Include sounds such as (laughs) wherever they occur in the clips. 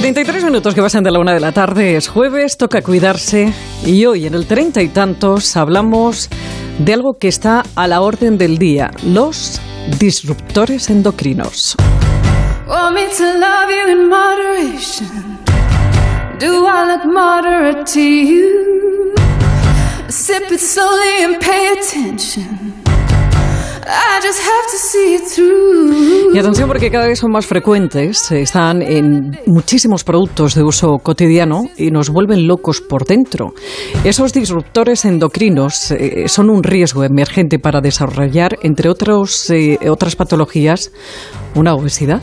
33 minutos que pasan de la una de la tarde, es jueves, toca cuidarse. Y hoy en el treinta y tantos hablamos de algo que está a la orden del día, los disruptores endocrinos. Y atención porque cada vez son más frecuentes, están en muchísimos productos de uso cotidiano y nos vuelven locos por dentro. Esos disruptores endocrinos eh, son un riesgo emergente para desarrollar, entre otros, eh, otras patologías, una obesidad.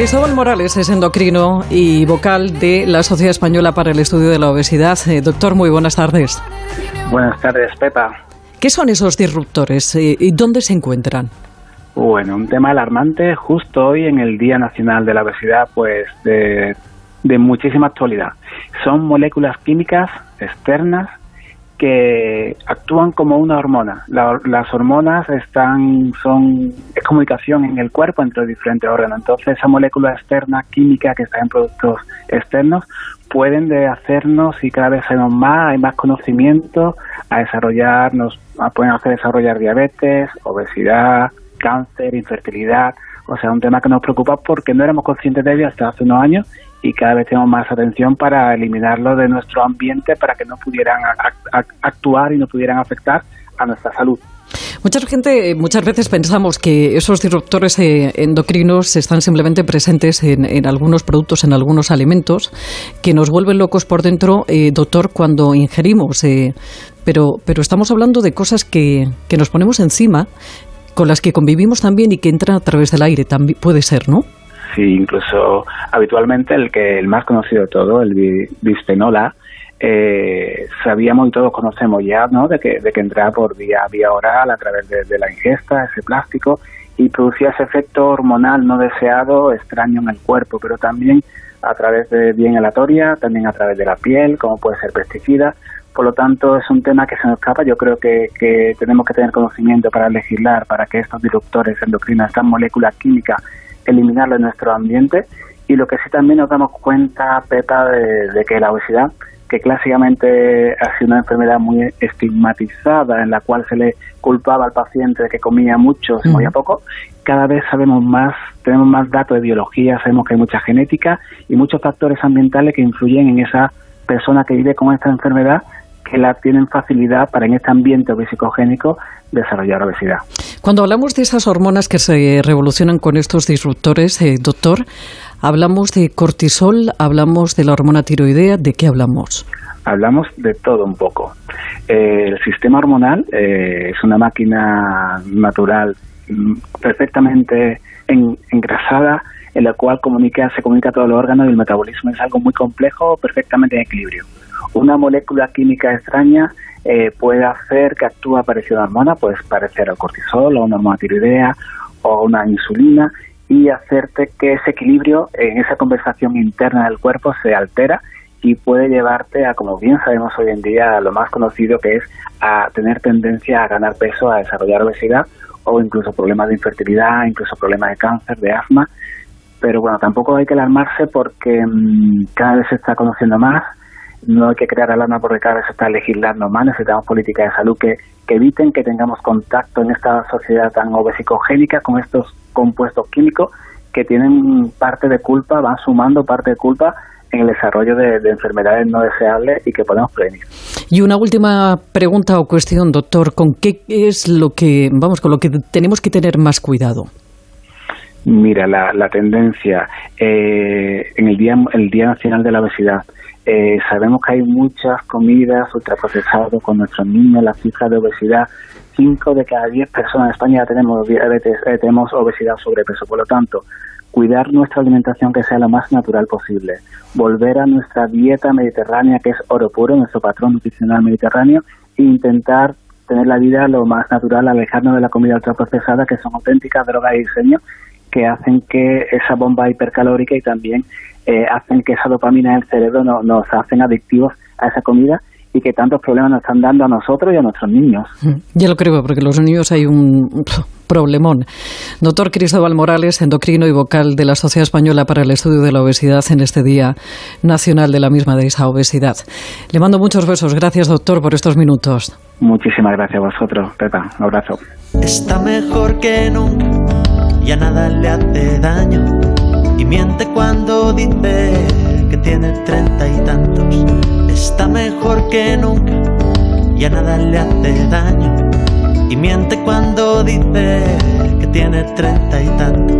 Cristóbal Morales es endocrino y vocal de la Sociedad Española para el Estudio de la Obesidad. Eh, doctor, muy buenas tardes. Buenas tardes, Pepa. ¿Qué son esos disruptores eh, y dónde se encuentran? Bueno, un tema alarmante justo hoy en el Día Nacional de la Obesidad, pues de, de muchísima actualidad. Son moléculas químicas externas que actúan como una hormona. las hormonas están, son, es comunicación en el cuerpo entre diferentes órganos. Entonces, esa molécula externa química que está en productos externos pueden de hacernos y cada vez sabemos más, hay más conocimiento a desarrollarnos, pueden hacer desarrollar diabetes, obesidad, cáncer, infertilidad. O sea, un tema que nos preocupa porque no éramos conscientes de ello hasta hace unos años y cada vez tenemos más atención para eliminarlo de nuestro ambiente para que no pudieran actuar y no pudieran afectar a nuestra salud. Mucha gente, muchas veces pensamos que esos disruptores eh, endocrinos están simplemente presentes en, algunos productos, en algunos alimentos, que nos vuelven locos por dentro, eh, doctor, cuando ingerimos. Eh, pero, pero estamos hablando de cosas que, que nos ponemos encima, con las que convivimos también y que entran a través del aire. También puede ser, ¿no? Sí, incluso habitualmente el que el más conocido de todo, el bisfenola, eh, sabíamos y todos conocemos ya, ¿no? De que, de que entraba por vía, vía oral a través de, la ingesta, ese plástico, y producía ese efecto hormonal no deseado, extraño en el cuerpo, pero también a través de vía inhalatoria, también a través de la piel, como puede ser pesticida. Por lo tanto, es un tema que se nos escapa. Yo creo que, que tenemos que tener conocimiento para legislar, para que estos disruptores endocrinos, estas moléculas químicas eliminarlo de nuestro ambiente. Y lo que sí también nos damos cuenta, Pepa, de, que la obesidad, que clásicamente ha sido una enfermedad muy estigmatizada, en la cual se le culpaba al paciente de que comía mucho, se movía poco, cada vez sabemos más, tenemos más datos de biología, sabemos que hay mucha genética y muchos factores ambientales que influyen en esa persona que vive con esta enfermedad que la tienen facilidad para en este ambiente obesicogénico desarrollar obesidad. Cuando hablamos de esas hormonas que se revolucionan con estos disruptores, eh, doctor, hablamos de cortisol, hablamos de la hormona tiroidea, ¿de qué hablamos? Hablamos de todo un poco. Eh, el sistema hormonal eh, es una máquina natural mm, perfectamente engrasada en la cual comunica, se comunica a todos los órganos y el metabolismo es algo muy complejo, perfectamente en equilibrio. Una molécula química extraña eh, puede hacer que actúe parecido a una hormona, puede parecer al cortisol o una hormona tiroidea o una insulina y hacerte que ese equilibrio en esa conversación interna del cuerpo se altera y puede llevarte a, como bien sabemos hoy en día, a lo más conocido que es a tener tendencia a ganar peso, a desarrollar obesidad o incluso problemas de infertilidad, incluso problemas de cáncer, de asma. Pero bueno, tampoco hay que alarmarse porque mm, cada vez se está conociendo más no hay que crear alarma porque cada vez se está legislando más, necesitamos políticas de salud que, eviten que tengamos contacto en esta sociedad tan obesicogénica con estos compuestos químicos que tienen parte de culpa, van sumando parte de culpa en el desarrollo de, de, enfermedades no deseables y que podemos prevenir. Y una última pregunta o cuestión, doctor, ¿con qué es lo que vamos con lo que tenemos que tener más cuidado? Mira, la, la tendencia eh, en el día el Día Nacional de la Obesidad eh, sabemos que hay muchas comidas ultraprocesadas con nuestros niños, la cifra de obesidad, 5 de cada 10 personas en España tenemos diabetes, eh, tenemos obesidad sobrepeso. Por lo tanto, cuidar nuestra alimentación que sea lo más natural posible, volver a nuestra dieta mediterránea que es oro puro, nuestro patrón nutricional mediterráneo, e intentar tener la vida lo más natural, alejarnos de la comida ultraprocesada que son auténticas drogas de diseño que hacen que esa bomba hipercalórica y también eh, hacen que esa dopamina del cerebro nos hacen adictivos a esa comida y que tantos problemas nos están dando a nosotros y a nuestros niños. Mm, ya lo creo, porque los niños hay un (laughs) problemón. Doctor Cristóbal Morales, endocrino y vocal de la Sociedad Española para el Estudio de la Obesidad en este Día Nacional de la misma de esa obesidad. Le mando muchos besos. Gracias, doctor, por estos minutos. Muchísimas gracias a vosotros, Pepa. Un abrazo. Está mejor que nunca, ya nada le hace daño. Miente cuando dice que tiene treinta y tantos. Está mejor que nunca, ya nada le hace daño. Y miente cuando dice que tiene treinta y tantos.